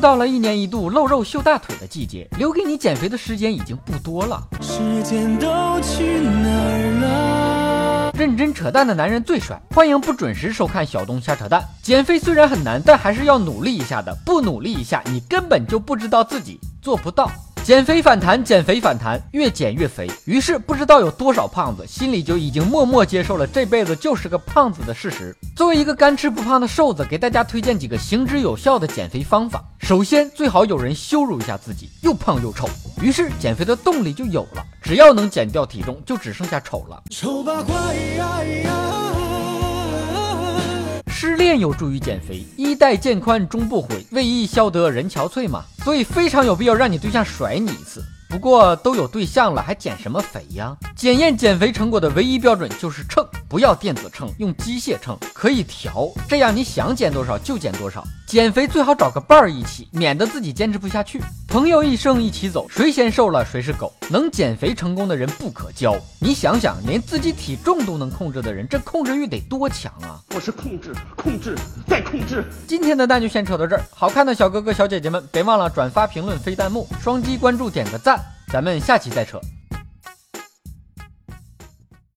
又到了一年一度露肉秀大腿的季节，留给你减肥的时间已经不多了。时间都去哪儿了？认真扯淡的男人最帅，欢迎不准时收看小东瞎扯淡。减肥虽然很难，但还是要努力一下的。不努力一下，你根本就不知道自己做不到。减肥反弹，减肥反弹，越减越肥。于是不知道有多少胖子心里就已经默默接受了这辈子就是个胖子的事实。作为一个干吃不胖的瘦子，给大家推荐几个行之有效的减肥方法。首先，最好有人羞辱一下自己，又胖又丑，于是减肥的动力就有了。只要能减掉体重，就只剩下丑了。丑八怪呀呀失恋有助于减肥，衣带渐宽终不悔，为伊消得人憔悴嘛。所以非常有必要让你对象甩你一次。不过都有对象了，还减什么肥呀？检验减肥成果的唯一标准就是秤，不要电子秤，用机械秤，可以调，这样你想减多少就减多少。减肥最好找个伴儿一起，免得自己坚持不下去。朋友一生一起走，谁先瘦了谁是狗。能减肥成功的人不可交。你想想，连自己体重都能控制的人，这控制欲得多强啊！我是控制，控制，再控制。今天的蛋就先扯到这儿，好看的小哥哥小姐姐们，别忘了转发、评论、飞弹幕，双击关注，点个赞。咱们下期再扯。